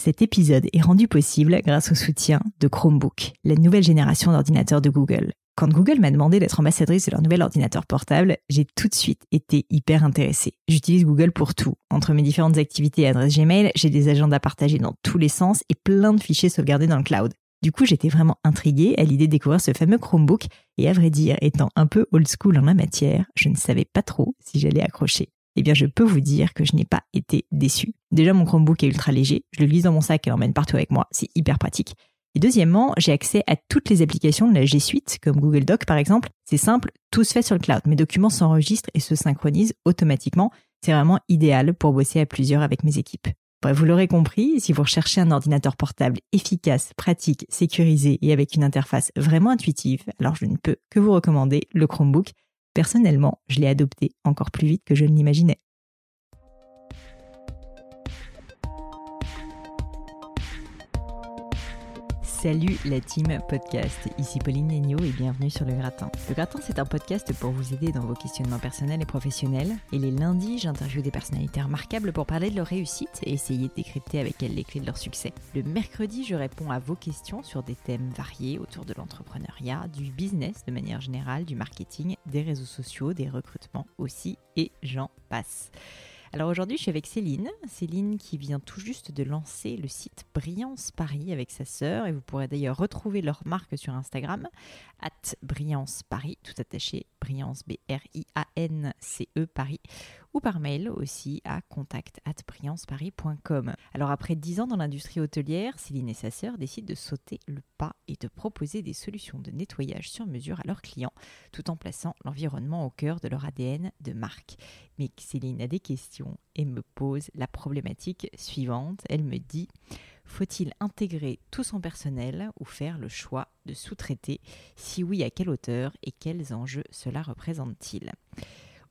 Cet épisode est rendu possible grâce au soutien de Chromebook, la nouvelle génération d'ordinateurs de Google. Quand Google m'a demandé d'être ambassadrice de leur nouvel ordinateur portable, j'ai tout de suite été hyper intéressée. J'utilise Google pour tout. Entre mes différentes activités et adresses Gmail, j'ai des agendas partagés dans tous les sens et plein de fichiers sauvegardés dans le cloud. Du coup, j'étais vraiment intriguée à l'idée de découvrir ce fameux Chromebook et à vrai dire, étant un peu old school en la matière, je ne savais pas trop si j'allais accrocher. Eh bien, je peux vous dire que je n'ai pas été déçue. Déjà, mon Chromebook est ultra léger, je le glisse dans mon sac et l'emmène partout avec moi, c'est hyper pratique. Et deuxièmement, j'ai accès à toutes les applications de la G Suite, comme Google Doc par exemple. C'est simple, tout se fait sur le cloud. Mes documents s'enregistrent et se synchronisent automatiquement. C'est vraiment idéal pour bosser à plusieurs avec mes équipes. Bref, vous l'aurez compris, si vous recherchez un ordinateur portable efficace, pratique, sécurisé et avec une interface vraiment intuitive, alors je ne peux que vous recommander le Chromebook. Personnellement, je l'ai adopté encore plus vite que je ne l'imaginais. Salut la team podcast, ici Pauline Negno et bienvenue sur Le Gratin. Le Gratin c'est un podcast pour vous aider dans vos questionnements personnels et professionnels et les lundis j'interviewe des personnalités remarquables pour parler de leur réussite et essayer de décrypter avec elles les clés de leur succès. Le mercredi je réponds à vos questions sur des thèmes variés autour de l'entrepreneuriat, du business de manière générale, du marketing, des réseaux sociaux, des recrutements aussi et j'en passe. Alors aujourd'hui, je suis avec Céline. Céline qui vient tout juste de lancer le site Brillance Paris avec sa sœur. Et vous pourrez d'ailleurs retrouver leur marque sur Instagram, at Brillance Paris, tout attaché, Brillance B-R-I-A-N-C-E Paris ou par mail aussi à contact@brillanceparis.com. Alors après 10 ans dans l'industrie hôtelière, Céline et sa sœur décident de sauter le pas et de proposer des solutions de nettoyage sur mesure à leurs clients, tout en plaçant l'environnement au cœur de leur ADN de marque. Mais Céline a des questions et me pose la problématique suivante. Elle me dit faut-il intégrer tout son personnel ou faire le choix de sous-traiter? Si oui, à quelle hauteur et quels enjeux cela représente-t-il?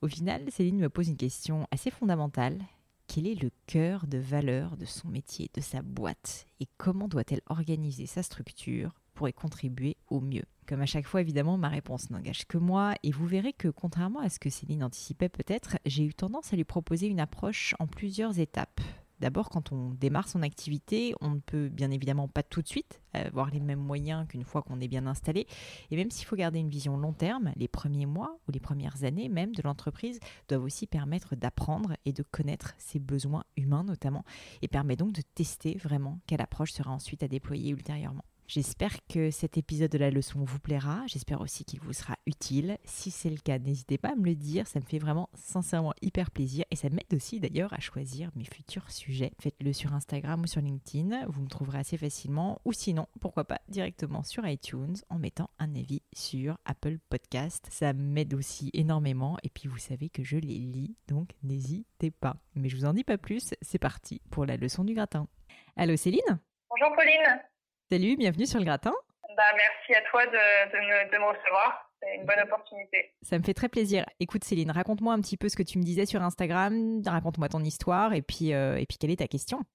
Au final, Céline me pose une question assez fondamentale. Quel est le cœur de valeur de son métier, de sa boîte? Et comment doit-elle organiser sa structure pour y contribuer au mieux? Comme à chaque fois, évidemment, ma réponse n'engage que moi. Et vous verrez que, contrairement à ce que Céline anticipait peut-être, j'ai eu tendance à lui proposer une approche en plusieurs étapes. D'abord, quand on démarre son activité, on ne peut bien évidemment pas tout de suite avoir les mêmes moyens qu'une fois qu'on est bien installé. Et même s'il faut garder une vision long terme, les premiers mois ou les premières années même de l'entreprise doivent aussi permettre d'apprendre et de connaître ses besoins humains notamment, et permet donc de tester vraiment quelle approche sera ensuite à déployer ultérieurement. J'espère que cet épisode de la leçon vous plaira. J'espère aussi qu'il vous sera utile. Si c'est le cas, n'hésitez pas à me le dire. Ça me fait vraiment sincèrement hyper plaisir et ça m'aide aussi d'ailleurs à choisir mes futurs sujets. Faites-le sur Instagram ou sur LinkedIn. Vous me trouverez assez facilement. Ou sinon, pourquoi pas directement sur iTunes en mettant un avis sur Apple Podcast. Ça m'aide aussi énormément. Et puis vous savez que je les lis, donc n'hésitez pas. Mais je vous en dis pas plus. C'est parti pour la leçon du gratin. Allô Céline? Bonjour Pauline. Salut, bienvenue sur le gratin. Bah, merci à toi de, de, me, recevoir. C'est une bonne opportunité. Ça me fait très plaisir. Écoute Céline, raconte-moi un petit peu ce que tu me disais sur Instagram, raconte-moi ton histoire et puis, euh, et puis quelle est ta question?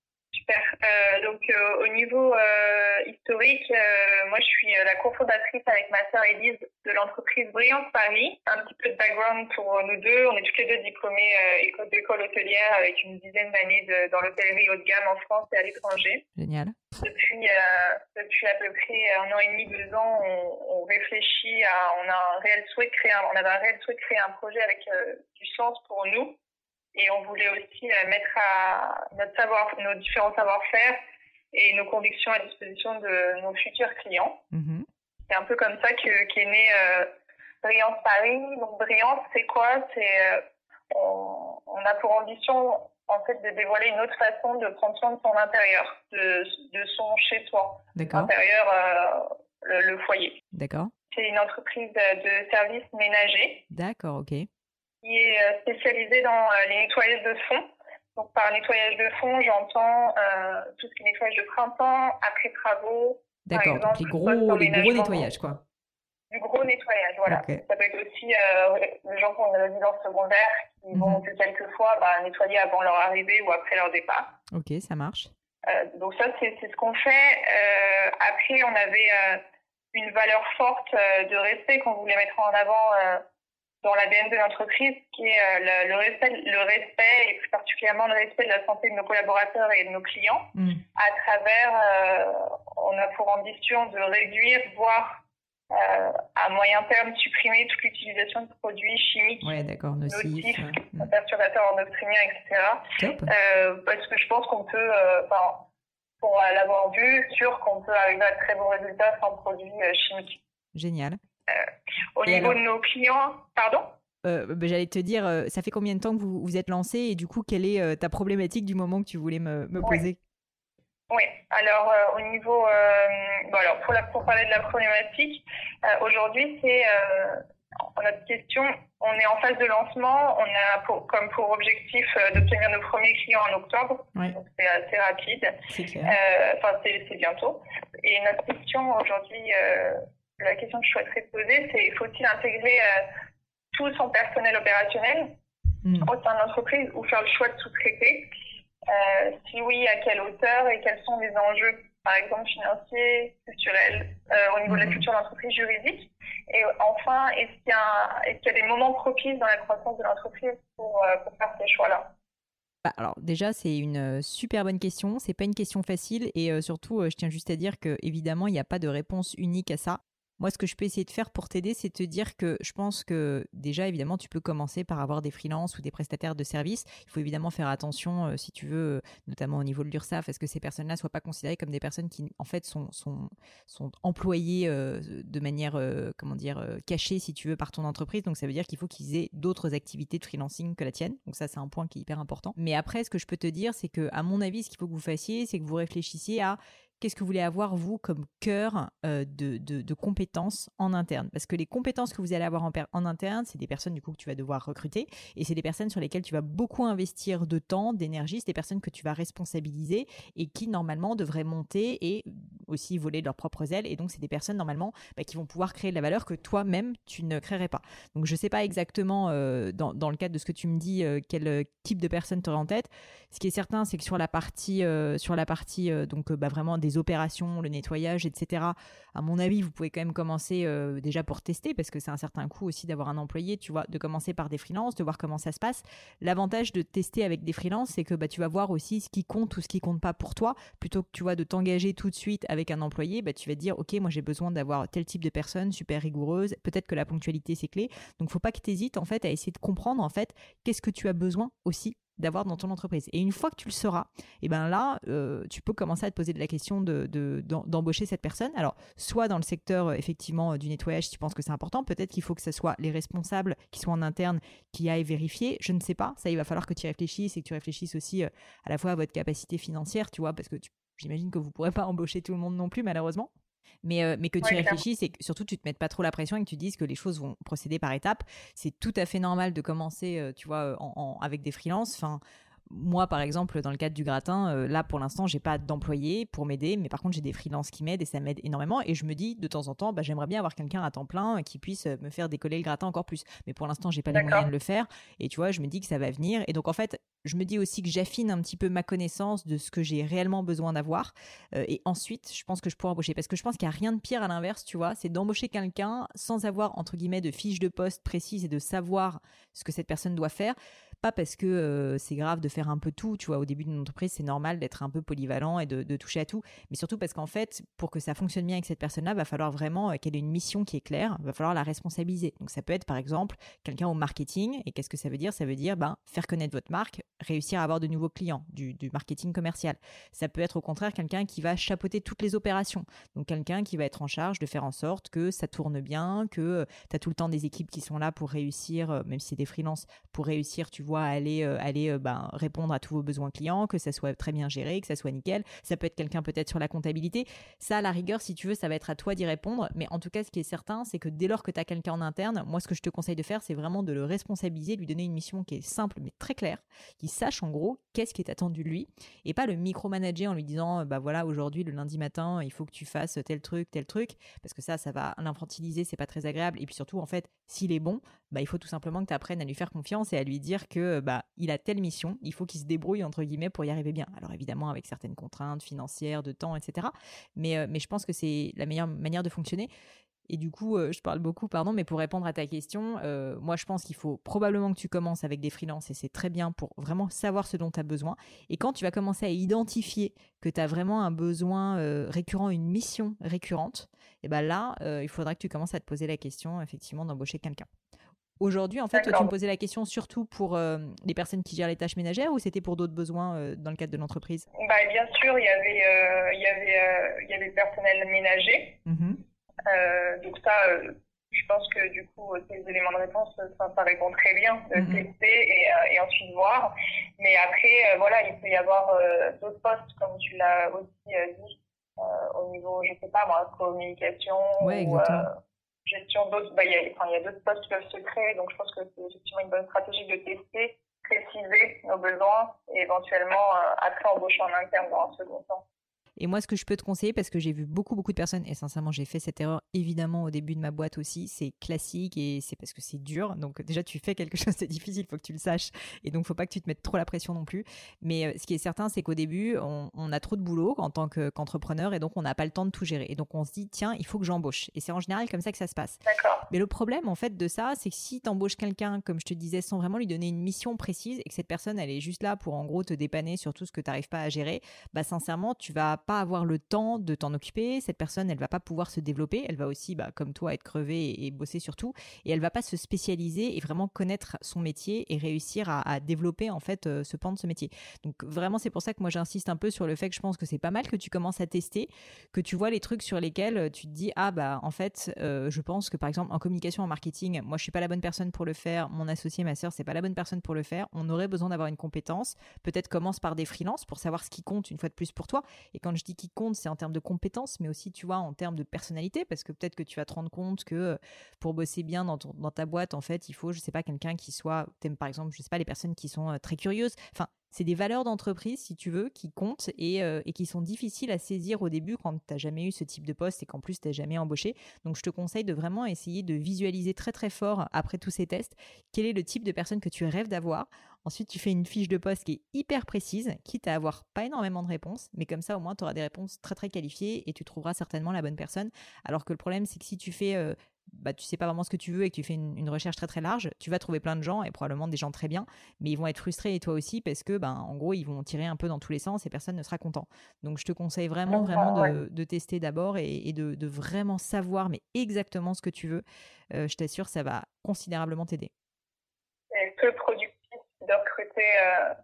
Super. Euh, donc euh, au niveau euh, historique, moi je suis la cofondatrice avec ma sœur Elise de l'entreprise Brillance Paris. Un petit peu de background pour nous deux. On est toutes les deux diplômées d'école hôtelière avec une dizaine d'années dans l'hôtellerie haut de gamme en France et à l'étranger. Génial. Depuis, depuis à peu près un an et demi, deux ans, on, on réfléchit à, on a un réel souhait de créer, un, on avait un réel souhait de créer un projet avec du sens pour nous et on voulait aussi mettre à notre savoir, nos différents savoir-faire et nos convictions à disposition de nos futurs clients. Mm-hmm. C'est un peu comme ça que qu'est né Brillance Paris. Donc Brillance, c'est quoi? C'est on, on, a pour ambition en fait de dévoiler une autre façon de prendre soin de son intérieur, de, de son chez soi, intérieur, euh, le, le, foyer. D'accord. C'est une entreprise de services ménagers. D'accord, ok. Qui est euh, spécialisée dans euh, les nettoyages de fond. Donc par nettoyage de fond, j'entends euh, tout ce qui est nettoyage de printemps, après travaux. D'accord, donc les gros, les gros nettoyages, quoi du gros nettoyage, voilà. Ça peut être aussi euh, les gens qui ont une résidence secondaire qui mhm. vont que quelques fois bah, nettoyer avant leur arrivée ou après leur départ. Ok, ça marche. Euh, donc ça, c'est ce qu'on fait. Euh, après, on avait une valeur forte de respect qu'on voulait mettre en avant dans l'ADN de l'entreprise, qui est le, le, respect, le respect et plus particulièrement le respect de la santé de nos collaborateurs et de nos clients. Mm. À travers, on a pour ambition de réduire, voire euh, à moyen terme supprimer toute l'utilisation de produits chimiques ouais, nocifs, perturbateurs endocriniens, etc. Euh, parce que je pense qu'on peut, euh, pour l'avoir vu, sûr qu'on peut arriver à de très bons résultats sans produits euh, chimiques. Génial. Euh, au niveau de nos clients, pardon? Euh, bah, J'allais te dire, ça fait combien de temps que vous vous êtes lancé et du coup, quelle est ta problématique du moment que tu voulais me, me poser? Oui, alors euh, au niveau, euh, bon alors pour, la, pour parler de la problématique, euh, aujourd'hui c'est euh, notre question, on est en phase de lancement, on a pour, comme pour objectif d'obtenir nos premiers clients en octobre, donc c'est assez rapide, enfin c'est bientôt. Et notre question aujourd'hui, la question que je souhaiterais poser, c'est faut-il intégrer tout son personnel opérationnel mm. au sein de l'entreprise ou faire le choix de sous-traiter? Euh, si oui, à quelle hauteur et quels sont les enjeux, par exemple financiers, culturels, euh, au niveau de la mhm. culture d'entreprise juridique? Et enfin, est-ce qu'il y, a, est y a des moments propices dans la croissance de l'entreprise pour, euh, pour faire ces choix-là? Bah, alors déjà c'est une super bonne question, c'est pas une question facile et surtout je tiens juste à dire que évidemment il n'y a pas de réponse unique à ça. Moi, ce que je peux essayer de faire pour t'aider, c'est te dire que je pense que déjà, évidemment, tu peux commencer par avoir des freelances ou des prestataires de services. Il faut évidemment faire attention, euh, si tu veux, euh, notamment au niveau de l'URSSAF, à ce que ces personnes-là soient pas considérées comme des personnes qui, en fait, sont, sont, sont employées euh, de manière, comment dire, cachée, si tu veux, par ton entreprise. Donc, ça veut dire qu'il faut qu'ils aient d'autres activités de freelancing que la tienne. Donc, ça, c'est un point qui est hyper important. Mais après, ce que je peux te dire, c'est que, à mon avis, ce qu'il faut que vous fassiez, c'est que vous réfléchissiez à qu'est-ce que vous voulez avoir, vous, comme cœur euh, de, de, compétences en interne? Parce que les compétences que vous allez avoir en, en interne, c'est des personnes, du coup, que tu vas devoir recruter, et c'est des personnes sur lesquelles tu vas beaucoup investir de temps, d'énergie, c'est des personnes que tu vas responsabiliser, et qui, normalement, devraient monter et aussi voler de leurs propres ailes, et donc c'est des personnes, normalement, bah, qui vont pouvoir créer de la valeur que toi-même, tu ne créerais pas. Donc, je sais pas exactement, euh, dans, dans, le cadre de ce que tu me dis, euh, quel type de personne tu aurais en tête. Ce qui est certain, c'est que sur la partie, sur la partie donc, bah, vraiment des opérations, le nettoyage, etc. À mon avis, vous pouvez quand même commencer euh, déjà pour tester, parce que c'est un certain coût aussi d'avoir un employé, tu vois, de commencer par des freelances, de voir comment ça se passe. L'avantage de tester avec des freelances, c'est que bah, tu vas voir aussi ce qui compte ou ce qui compte pas pour toi, plutôt que tu vois de t'engager tout de suite avec un employé, bah, tu vas dire, ok, moi j'ai besoin d'avoir tel type de personne super rigoureuse, peut-être que la ponctualité c'est clé, donc faut pas que tu hésites en fait à essayer de comprendre en fait qu'est-ce que tu as besoin aussi d'avoir dans ton entreprise. Et une fois que tu le sauras, et eh ben là, euh, tu peux commencer à te poser de la question de, d'embaucher cette personne. Alors, soit dans le secteur euh, effectivement euh, du nettoyage, tu penses que c'est important, peut-être qu'il faut que ce soit les responsables qui soient en interne qui aillent vérifier. Je ne sais pas. Ça, il va falloir que tu y réfléchisses et que tu réfléchisses aussi à la fois à votre capacité financière, tu vois, parce que j'imagine que vous pourrez pas embaucher tout le monde non plus, malheureusement mais, euh, mais que tu réfléchisses et que surtout tu te mettes pas trop la pression et que tu dises que les choses vont procéder par étapes. C'est tout à fait normal de commencer, euh, tu vois, en, avec des freelances. Enfin, moi, par exemple, dans le cadre du gratin, euh, là, pour l'instant, j'ai pas d'employé pour m'aider, mais par contre, j'ai des freelances qui m'aident et ça m'aide énormément. Et je me dis, de temps en temps, bah, j'aimerais bien avoir quelqu'un à temps plein qui puisse me faire décoller le gratin encore plus. Mais pour l'instant, j'ai pas les moyens de le faire. Et tu vois, je me dis que ça va venir. Et donc, en fait, je me dis aussi que j'affine un petit peu ma connaissance de ce que j'ai réellement besoin d'avoir. Euh, et ensuite, je pense que je pourrais embaucher. Parce que je pense qu'il n'y a rien de pire à l'inverse, tu vois, c'est d'embaucher quelqu'un sans avoir, entre guillemets, de fiche de poste précise et de savoir ce que cette personne doit faire parce que c'est grave de faire un peu tout, tu vois, au début d'une entreprise, c'est normal d'être un peu polyvalent et de, toucher à tout, mais surtout parce qu'en fait, pour que ça fonctionne bien avec cette personne-là, va falloir vraiment qu'elle ait une mission qui est claire, va falloir la responsabiliser. Donc ça peut être par exemple quelqu'un au marketing, et qu'est-ce que ça veut dire? Ça veut dire ben, faire connaître votre marque, réussir à avoir de nouveaux clients, du, du marketing commercial. Ça peut être au contraire quelqu'un qui va chapeauter toutes les opérations, donc quelqu'un qui va être en charge de faire en sorte que ça tourne bien, que tu as tout le temps des équipes qui sont là pour réussir, même si c'est des freelances, pour réussir, tu vois, aller, euh, aller euh, ben, répondre à tous vos besoins clients, que ça soit très bien géré, que ça soit nickel. Ça peut être quelqu'un peut-être sur la comptabilité. Ça, à la rigueur, si tu veux, ça va être à toi d'y répondre. Mais en tout cas, ce qui est certain, c'est que dès lors que tu as quelqu'un en interne, moi, ce que je te conseille de faire, c'est vraiment de le responsabiliser, lui donner une mission qui est simple mais très claire, qui sache en gros qu'est-ce qui est attendu de lui, et pas le micromanager en lui disant, bah voilà, aujourd'hui, le lundi matin, il faut que tu fasses tel truc, tel truc, parce que ça, ça va l'infantiliser, c'est pas très agréable. Et puis surtout, en fait, s'il est bon, bah il faut tout simplement que tu apprennes à lui faire confiance et à lui dire que bah il a telle mission, il faut qu'il se débrouille entre guillemets pour y arriver bien. Alors évidemment avec certaines contraintes financières, de temps, etc. Mais euh, mais je pense que c'est la meilleure manière de fonctionner. Et du coup, euh, je parle beaucoup, pardon, mais pour répondre à ta question, euh, moi je pense qu'il faut probablement que tu commences avec des freelances et c'est très bien pour vraiment savoir ce dont tu as besoin. Et quand tu vas commencer à identifier que tu as vraiment un besoin récurrent, une mission récurrente, et ben là, il faudra que tu commences à te poser la question effectivement d'embaucher quelqu'un. Aujourd'hui, en fait, toi, tu me posais la question surtout pour euh, les personnes qui gèrent les tâches ménagères ou c'était pour d'autres besoins euh, dans le cadre de l'entreprise? Bah, Bien sûr, il y avait, euh, il y avait, il y avait le personnel ménager. Mm-hmm. donc ça, je pense que du coup, ces éléments de réponse, ça, ça répond très bien de mm-hmm. tester et, et, ensuite voir. Mais après, voilà, il peut y avoir d'autres postes, comme tu l'as aussi dit, au niveau, je sais pas moi, communication ouais, ou gestion d'autres, bah, il y a, enfin, il y a d'autres postes qui peuvent se créer, donc je pense que c'est effectivement une bonne stratégie de tester, préciser nos besoins et éventuellement euh, après embaucher en interne dans un second temps. Et moi, ce que je peux te conseiller, parce que j'ai vu beaucoup, beaucoup de personnes, et sincèrement, j'ai fait cette erreur évidemment au début de ma boîte aussi, c'est classique et c'est parce que c'est dur. Donc déjà, tu fais quelque chose de difficile, il faut que tu le saches. Et donc, faut pas que tu te mettes trop la pression non plus. Mais euh, ce qui est certain, c'est qu'au début, on, a trop de boulot en tant qu'entrepreneur et donc on n'a pas le temps de tout gérer. Et donc, on se dit, tiens, il faut que j'embauche. Et c'est en général comme ça que ça se passe. Mais le problème, en fait, de ça, c'est que si tu embauches quelqu'un, comme je te disais, sans vraiment lui donner une mission précise et que cette personne, elle est juste là pour en gros te dépanner sur tout ce que tu n'arrives pas à gérer, bah sincèrement, tu vas pas avoir le temps de t'en occuper. Cette personne, elle va pas pouvoir se développer. Elle va aussi, bah, comme toi, être crevée et, bosser sur tout. Et elle va pas se spécialiser et vraiment connaître son métier et réussir à, développer en fait euh, ce pan de ce métier. Donc vraiment, c'est pour ça que moi j'insiste un peu sur le fait que je pense que c'est pas mal que tu commences à tester, que tu vois les trucs sur lesquels euh, tu te dis ah bah en fait, euh, je pense que par exemple en communication, en marketing, moi je suis pas la bonne personne pour le faire. Mon associé, ma sœur, c'est pas la bonne personne pour le faire. On aurait besoin d'avoir une compétence. Peut-être commence par des freelances pour savoir ce qui compte une fois de plus pour toi. Et quand je dis qui compte, c'est en termes de compétences, mais aussi, tu vois, en termes de personnalité, parce que peut-être que tu vas te rendre compte que euh, pour bosser bien dans, ta boîte, en fait, il faut, je sais pas, quelqu'un qui soit, par exemple, je sais pas, les personnes qui sont euh, très curieuses. Enfin, c'est des valeurs d'entreprise, si tu veux, qui comptent et, euh, et, qui sont difficiles à saisir au début quand tu n'as jamais eu ce type de poste et qu'en plus tu n'as jamais embauché. Donc je te conseille de vraiment essayer de visualiser très très fort après tous ces tests quel est le type de personne que tu rêves d'avoir. Ensuite, tu fais une fiche de poste qui est hyper précise, quitte à avoir pas énormément de réponses, mais comme ça au moins tu auras des réponses très très qualifiées et tu trouveras certainement la bonne personne. Alors que le problème c'est que si tu fais euh, bah, tu sais pas vraiment ce que tu veux et que tu fais une, recherche très très large, tu vas trouver plein de gens et probablement des gens très bien, mais ils vont être frustrés et toi aussi parce que, ben, en gros, ils vont tirer un peu dans tous les sens et personne ne sera content. Donc, je te conseille vraiment, vraiment de, tester d'abord et, de, vraiment savoir, mais exactement ce que tu veux. Euh, je t'assure, ça va considérablement t'aider. C'est peu productif de recruter euh,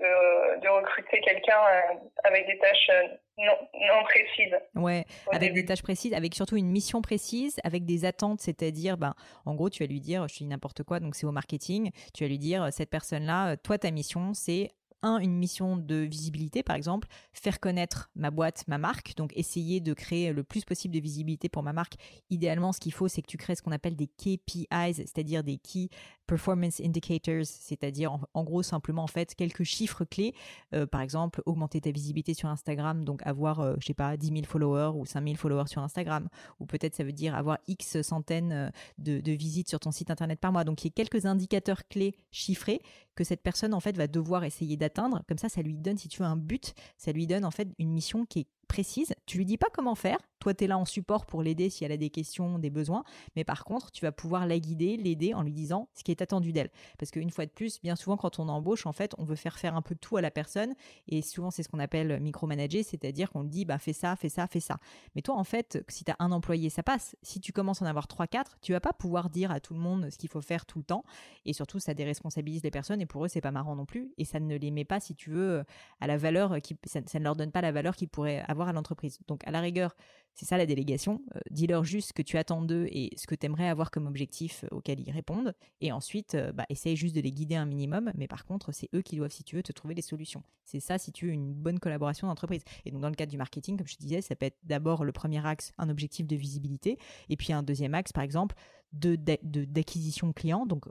de, recruter quelqu'un euh, avec des tâches euh, non, précises. Ouais, avec des tâches précises, avec surtout une mission précise, avec des attentes, c'est-à-dire, ben, en gros, tu vas lui dire, je dis n'importe quoi, donc c'est au marketing, tu vas lui dire, cette personne-là, toi, ta mission, c'est un, une mission de visibilité, par exemple, faire connaître ma boîte, ma marque, donc essayer de créer le plus possible de visibilité pour ma marque. Idéalement, ce qu'il faut, c'est que tu crées ce qu'on appelle des KPIs, c'est-à-dire des Key Performance Indicators, c'est-à-dire en, gros simplement en fait quelques chiffres clés, euh, par exemple augmenter ta visibilité sur Instagram, donc avoir, euh, je sais pas, 10 000 followers ou 5 000 followers sur Instagram, ou peut-être ça veut dire avoir X centaines euh, de, visites sur ton site internet par mois. Donc il y a quelques indicateurs clés chiffrés que cette personne en fait va devoir essayer d'atteindre. Comme ça, ça lui donne, si tu veux, un but, ça lui donne en fait une mission qui est précise. Tu lui dis pas comment faire. Toi, tu es là en support pour l'aider si elle a des questions, des besoins. Mais par contre, tu vas pouvoir la guider, l'aider en lui disant ce qui est attendu d'elle. Parce qu'une fois de plus, bien souvent, quand on embauche, en fait, on veut faire faire un peu tout à la personne. Et souvent, c'est ce qu'on appelle micromanager, c'est-à-dire qu'on lui dit, bah, fais ça, fais ça, fais ça. Mais toi, en fait, si tu as un employé, ça passe. Si tu commences à en avoir trois, quatre, tu vas pas pouvoir dire à tout le monde ce qu'il faut faire tout le temps. Et surtout, ça déresponsabilise les personnes. Et pour eux, c'est pas marrant non plus. Et ça ne les met pas, si tu veux, à la valeur qui, ça, ça ne leur donne pas la valeur qu'ils pourraient avoir à l'entreprise. Donc, à la rigueur, c'est ça la délégation. Euh, dis-leur juste ce que tu attends d'eux et ce que tu aimerais avoir comme objectif euh, auquel ils répondent. Et ensuite, euh, bah, essaye juste de les guider un minimum. Mais par contre, c'est eux qui doivent, si tu veux, te trouver des solutions. C'est ça, si tu veux, une bonne collaboration d'entreprise. Et donc, dans le cadre du marketing, comme je te disais, ça peut être d'abord le premier axe, un objectif de visibilité. Et puis, un deuxième axe, par exemple, de d'acquisition de, clients. Donc,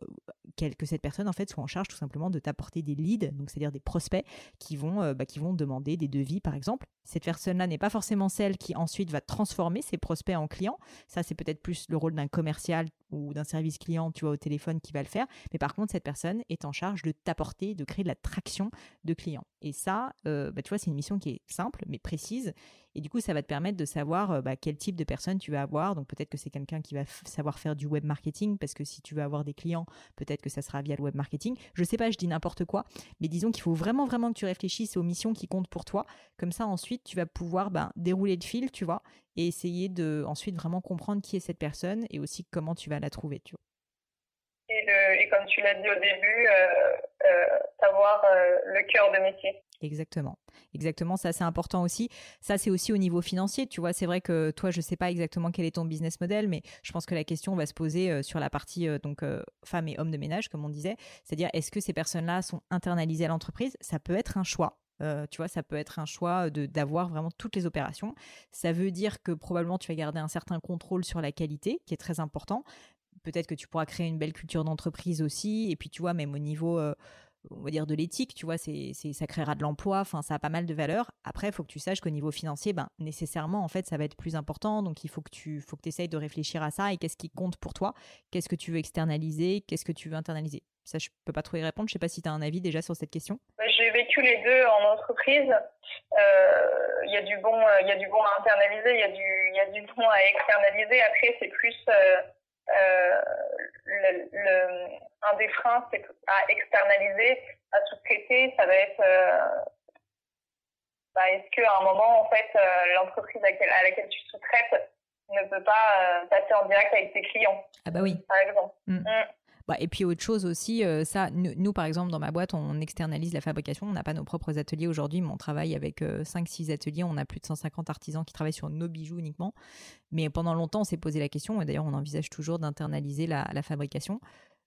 que cette personne, en fait, soit en charge tout simplement de t'apporter des leads, donc c'est-à-dire des prospects qui vont, bah, qui vont demander des devis, par exemple. Cette personne-là n'est pas forcément celle qui ensuite va transformer ses prospects en clients. Ça, c'est peut-être plus le rôle d'un commercial ou d'un service client, tu au téléphone qui va le faire. Mais par contre, cette personne est en charge de t'apporter, de créer de la traction de clients. Et ça, euh, bah, tu vois, c'est une mission qui est simple mais précise. Et du coup, ça va te permettre de savoir euh, bah, quel type de personne tu vas avoir. Donc peut-être que c'est quelqu'un qui va savoir faire du web marketing, parce que si tu veux avoir des clients, peut-être que ça sera via le web marketing. Je sais pas, je dis n'importe quoi, mais disons qu'il faut vraiment, vraiment que tu réfléchisses aux missions qui comptent pour toi. Comme ça, ensuite, tu vas pouvoir bah, dérouler le fil, tu vois, et essayer de ensuite vraiment comprendre qui est cette personne et aussi comment tu vas la trouver. Et, comme tu l'as dit au début, euh, euh, savoir euh, le cœur de métier. Exactement. Exactement, ça c'est important aussi. Ça c'est aussi au niveau financier, tu vois, c'est vrai que toi je sais pas exactement quel est ton business model mais je pense que la question va se poser sur la partie donc femmes et hommes de ménage comme on disait, c'est-à-dire est-ce que ces personnes-là sont internalisées à l'entreprise? Ça peut être un choix. tu vois, ça peut être un choix de d'avoir vraiment toutes les opérations. Ça veut dire que probablement tu vas garder un certain contrôle sur la qualité, qui est très important, peut-être que tu pourras créer une belle culture d'entreprise aussi. Et puis, tu vois, même au niveau, euh, on va dire, de l'éthique, tu vois, c'est, ça créera de l'emploi. Enfin, ça a pas mal de valeur. Après, il faut que tu saches qu'au niveau financier, ben, nécessairement, en fait, ça va être plus important. Donc, il faut que tu, faut que essayes de réfléchir à ça et qu'est-ce qui compte pour toi? Qu'est-ce que tu veux externaliser? Qu'est-ce que tu veux internaliser? Ça, je peux pas trop y répondre. Je sais pas si tu as un avis déjà sur cette question. J'ai vécu les deux en entreprise. Euh, il y a du bon, il y a du bon à internaliser, il y a du, il y a du bon à externaliser. Après, c'est plus euh, euh, le, un des freins, c'est à externaliser, à sous-traiter, ça va être euh, bah, est-ce qu'à un moment, en fait, euh, l'entreprise à laquelle, à laquelle tu sous-traites ne peut pas passer en direct avec tes clients Ah bah oui. Par exemple. Mm. Mm. Bah, et puis autre chose aussi, euh, ça, nous, par exemple dans ma boîte, on externalise la fabrication. On n'a pas nos propres ateliers aujourd'hui, mais on travaille avec 5-6 euh, ateliers. On a plus de 150 artisans qui travaillent sur nos bijoux uniquement. Mais pendant longtemps, on s'est posé la question, et d'ailleurs on envisage toujours d'internaliser la, fabrication.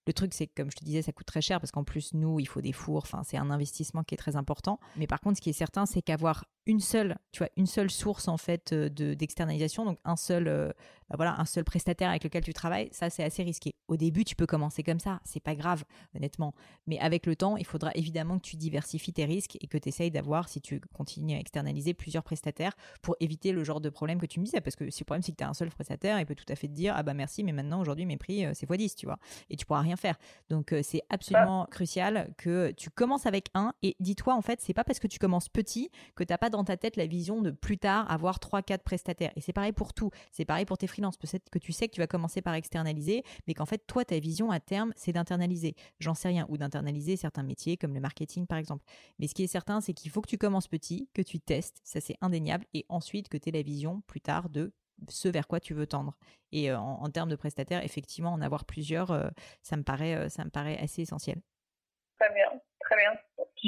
Le truc, c'est que, comme je te disais, ça coûte très cher parce qu'en plus, nous, il faut des fours. Enfin, c'est un investissement qui est très important. Mais par contre, ce qui est certain, c'est qu'avoir une seule, tu vois, une seule source en fait euh, de d'externalisation, donc un seul, euh, voilà, un seul prestataire avec lequel tu travailles, ça c'est assez risqué. Au début, tu peux commencer comme ça, c'est pas grave, honnêtement. Mais avec le temps, il faudra évidemment que tu diversifies tes risques et que tu essayes d'avoir, si tu continues à externaliser plusieurs prestataires pour éviter le genre de problème que tu me disais. Parce que si le problème c'est que tu as un seul prestataire, il peut tout à fait te dire ah bah merci, mais maintenant aujourd'hui mes prix euh, c'est x10, tu vois, et tu pourras rien faire. Donc c'est absolument crucial que tu commences avec un et dis-toi en fait c'est pas parce que tu commences petit que t'as pas dans ta tête la vision de plus tard avoir 3-4 prestataires. Et c'est pareil pour tout. C'est pareil pour tes freelances. Peut-être que tu sais que tu vas commencer par externaliser, mais qu'en fait, toi, ta vision à terme, c'est d'internaliser. J'en sais rien. Ou d'internaliser certains métiers comme le marketing, par exemple. Mais ce qui est certain, c'est qu'il faut que tu commences petit, que tu testes. Ça, c'est indéniable. Et ensuite, que tu aies la vision plus tard de ce vers quoi tu veux tendre. Et euh, en, termes de prestataires, effectivement, en avoir plusieurs, euh, ça me paraît, euh, ça me paraît assez essentiel. Très bien, très bien.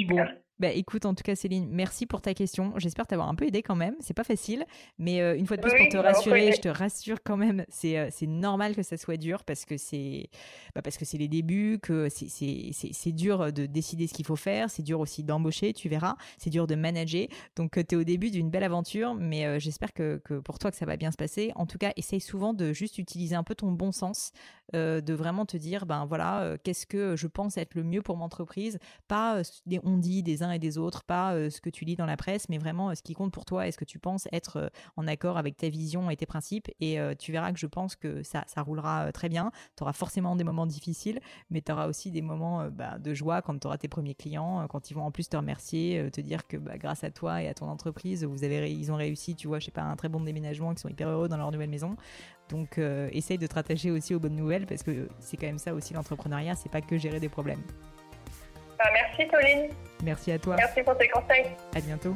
Bon, bah écoute, en tout cas Céline, merci pour ta question. J'espère t'avoir un peu aidé quand même. C'est pas facile, mais euh, une fois de plus pour te rassurer, je te rassure quand même, c'est euh, c'est normal que ça soit dur parce que c'est bah parce que c'est les débuts, que c'est dur de décider ce qu'il faut faire, c'est dur aussi d'embaucher, tu verras, c'est dur de manager. Donc euh, tu es au début d'une belle aventure, mais j'espère que que pour toi que ça va bien se passer. En tout cas, essaye souvent de juste utiliser un peu ton bon sens, de vraiment te dire ben voilà, qu'est-ce que je pense être le mieux pour mon entreprise, pas des on dit des et des autres, pas ce que tu lis dans la presse, mais vraiment ce qui compte pour toi et ce que tu penses être en accord avec ta vision et tes principes. Et tu verras que je pense que ça, ça roulera très bien. Tu auras forcément des moments difficiles, mais tu auras aussi des moments bah, de joie quand tu auras tes premiers clients, quand ils vont en plus te remercier, te dire que bah, grâce à toi et à ton entreprise, vous avez, ils ont réussi, tu vois, je sais pas, un très bon déménagement, qu'ils sont hyper heureux dans leur nouvelle maison. Donc, essaye de te rattacher aussi aux bonnes nouvelles parce que c'est quand même ça aussi l'entrepreneuriat, c'est pas que gérer des problèmes. Bah, merci Pauline. Merci à toi. Merci pour tes conseils. À bientôt.